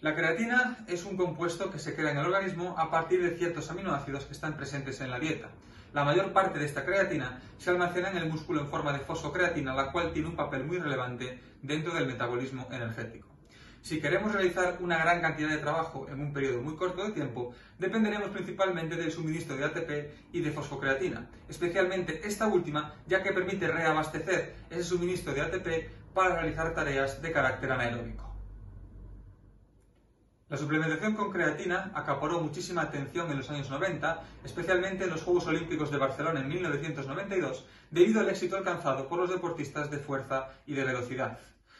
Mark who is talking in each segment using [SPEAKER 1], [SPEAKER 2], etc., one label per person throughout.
[SPEAKER 1] La creatina es un compuesto que se crea en el organismo a partir de ciertos aminoácidos que están presentes en la dieta. La mayor parte de esta creatina se almacena en el músculo en forma de fosfocreatina, la cual tiene un papel muy relevante dentro del metabolismo energético. Si queremos realizar una gran cantidad de trabajo en un periodo muy corto de tiempo, dependeremos principalmente del suministro de ATP y de fosfocreatina, especialmente esta última, ya que permite reabastecer ese suministro de ATP para realizar tareas de carácter anaeróbico. La suplementación con creatina acaparó muchísima atención en los años 90, especialmente en los Juegos Olímpicos de Barcelona en 1992, debido al éxito alcanzado por los deportistas de fuerza y de velocidad.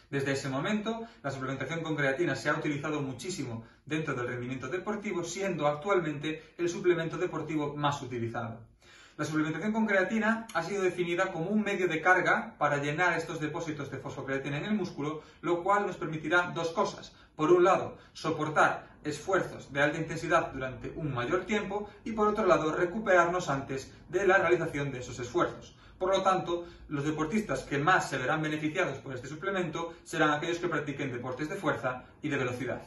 [SPEAKER 1] Desde ese momento, la suplementación con creatina se ha utilizado muchísimo dentro del rendimiento deportivo, siendo actualmente el suplemento deportivo más utilizado. La suplementación con creatina ha sido definida como un medio de carga para llenar estos depósitos de fosfocreatina en el músculo, lo cual nos permitirá dos cosas. Por un lado, soportar esfuerzos de alta intensidad durante un mayor tiempo y por otro lado, recuperarnos antes de la realización de esos esfuerzos. Por lo tanto, los deportistas que más se verán beneficiados por este suplemento serán aquellos que practiquen deportes de fuerza y de velocidad.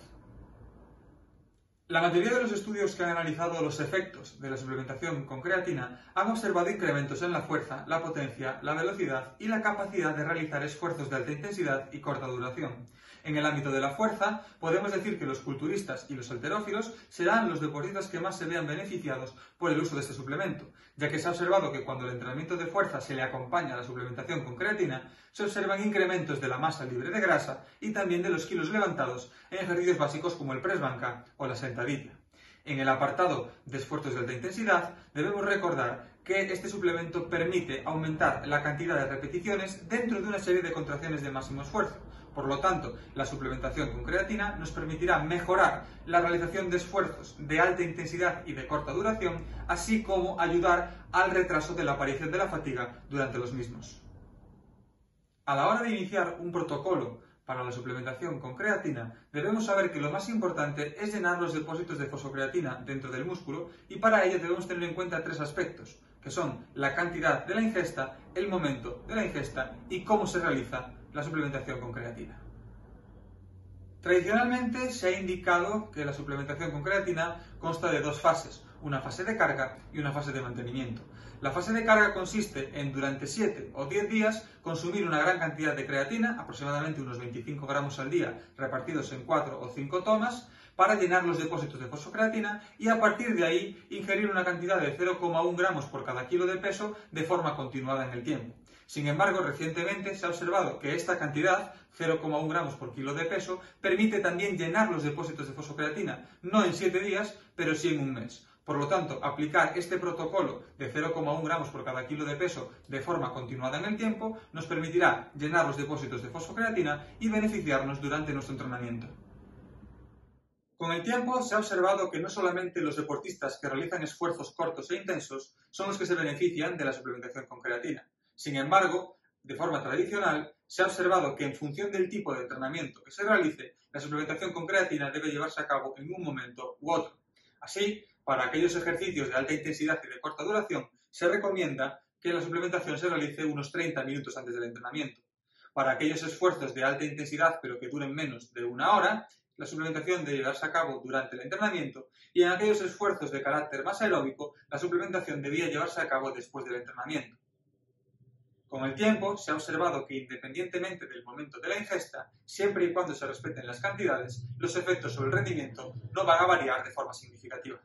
[SPEAKER 1] La mayoría de los estudios que han analizado los efectos de la suplementación con creatina han observado incrementos en la fuerza, la potencia, la velocidad y la capacidad de realizar esfuerzos de alta intensidad y corta duración. En el ámbito de la fuerza, podemos decir que los culturistas y los alterófilos serán los deportistas que más se vean beneficiados por el uso de este suplemento, ya que se ha observado que cuando el entrenamiento de fuerza se le acompaña a la suplementación con creatina, se observan incrementos de la masa libre de grasa y también de los kilos levantados en ejercicios básicos como el press banca o la sentadilla. En el apartado de esfuerzos de alta intensidad, debemos recordar que este suplemento permite aumentar la cantidad de repeticiones dentro de una serie de contracciones de máximo esfuerzo, por lo tanto, la suplementación con creatina nos permitirá mejorar la realización de esfuerzos de alta intensidad y de corta duración, así como ayudar al retraso de la aparición de la fatiga durante los mismos. A la hora de iniciar un protocolo para la suplementación con creatina, debemos saber que lo más importante es llenar los depósitos de fosfocreatina dentro del músculo y para ello debemos tener en cuenta tres aspectos, que son la cantidad de la ingesta, el momento de la ingesta y cómo se realiza la suplementación con creatina. Tradicionalmente se ha indicado que la suplementación con creatina consta de dos fases, una fase de carga y una fase de mantenimiento. La fase de carga consiste en durante 7 o 10 días consumir una gran cantidad de creatina, aproximadamente unos 25 gramos al día, repartidos en 4 o 5 tomas, para llenar los depósitos de fosfocreatina y a partir de ahí ingerir una cantidad de 0,1 gramos por cada kilo de peso de forma continuada en el tiempo. Sin embargo, recientemente se ha observado que esta cantidad, 0,1 gramos por kilo de peso, permite también llenar los depósitos de fosfocreatina, no en 7 días, pero sí en un mes. Por lo tanto, aplicar este protocolo de 0,1 gramos por cada kilo de peso de forma continuada en el tiempo nos permitirá llenar los depósitos de fosfocreatina y beneficiarnos durante nuestro entrenamiento. Con el tiempo se ha observado que no solamente los deportistas que realizan esfuerzos cortos e intensos son los que se benefician de la suplementación con creatina. Sin embargo, de forma tradicional, se ha observado que en función del tipo de entrenamiento que se realice, la suplementación con creatina debe llevarse a cabo en un momento u otro. Así, para aquellos ejercicios de alta intensidad y de corta duración, se recomienda que la suplementación se realice unos 30 minutos antes del entrenamiento. Para aquellos esfuerzos de alta intensidad pero que duren menos de una hora, la suplementación debe llevarse a cabo durante el entrenamiento y en aquellos esfuerzos de carácter más aeróbico, la suplementación debía llevarse a cabo después del entrenamiento. Con el tiempo se ha observado que independientemente del momento de la ingesta, siempre y cuando se respeten las cantidades, los efectos sobre el rendimiento no van a variar de forma significativa.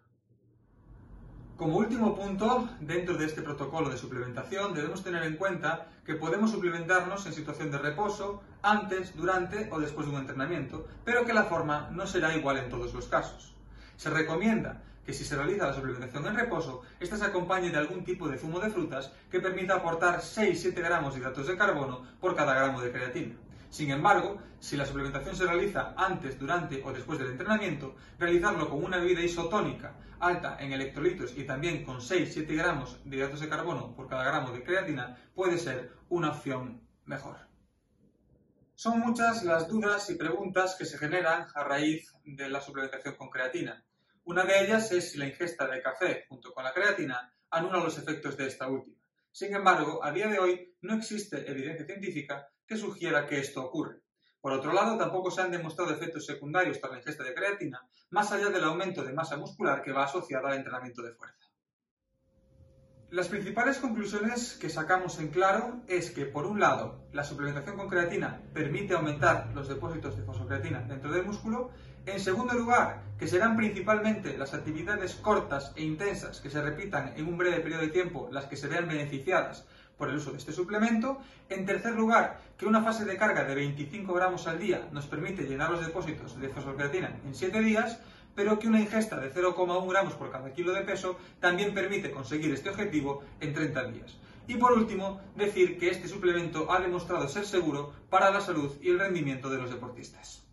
[SPEAKER 1] Como último punto, dentro de este protocolo de suplementación debemos tener en cuenta que podemos suplementarnos en situación de reposo, antes, durante o después de un entrenamiento, pero que la forma no será igual en todos los casos. Se recomienda que si se realiza la suplementación en reposo, ésta se acompañe de algún tipo de zumo de frutas que permita aportar 6-7 gramos de hidratos de carbono por cada gramo de creatina. Sin embargo, si la suplementación se realiza antes, durante o después del entrenamiento, realizarlo con una bebida isotónica alta en electrolitos y también con 6-7 gramos de hidratos de carbono por cada gramo de creatina puede ser una opción mejor. Son muchas las dudas y preguntas que se generan a raíz de la suplementación con creatina. Una de ellas es si la ingesta de café junto con la creatina anula los efectos de esta última. Sin embargo, a día de hoy no existe evidencia científica que sugiera que esto ocurre. Por otro lado, tampoco se han demostrado efectos secundarios tras la ingesta de creatina, más allá del aumento de masa muscular que va asociado al entrenamiento de fuerza. Las principales conclusiones que sacamos en claro es que, por un lado, la suplementación con creatina permite aumentar los depósitos de fosfocreatina dentro del músculo. En segundo lugar, que serán principalmente las actividades cortas e intensas que se repitan en un breve periodo de tiempo las que se vean beneficiadas por el uso de este suplemento. En tercer lugar, que una fase de carga de 25 gramos al día nos permite llenar los depósitos de fosfocreatina en 7 días pero que una ingesta de 0,1 gramos por cada kilo de peso también permite conseguir este objetivo en 30 días. Y por último, decir que este suplemento ha demostrado ser seguro para la salud y el rendimiento de los deportistas.